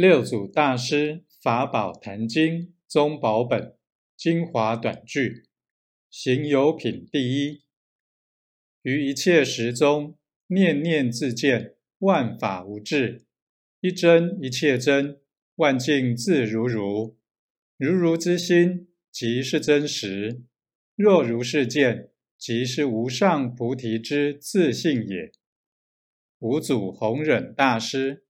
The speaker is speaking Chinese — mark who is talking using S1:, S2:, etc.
S1: 六祖大师《法宝坛经》宗宝本精华短句，行有品第一。于一切时中，念念自见万法无智，一真一切真，万境自如如，如如之心即是真实。若如是见，即是无上菩提之自信也。五祖弘忍大师。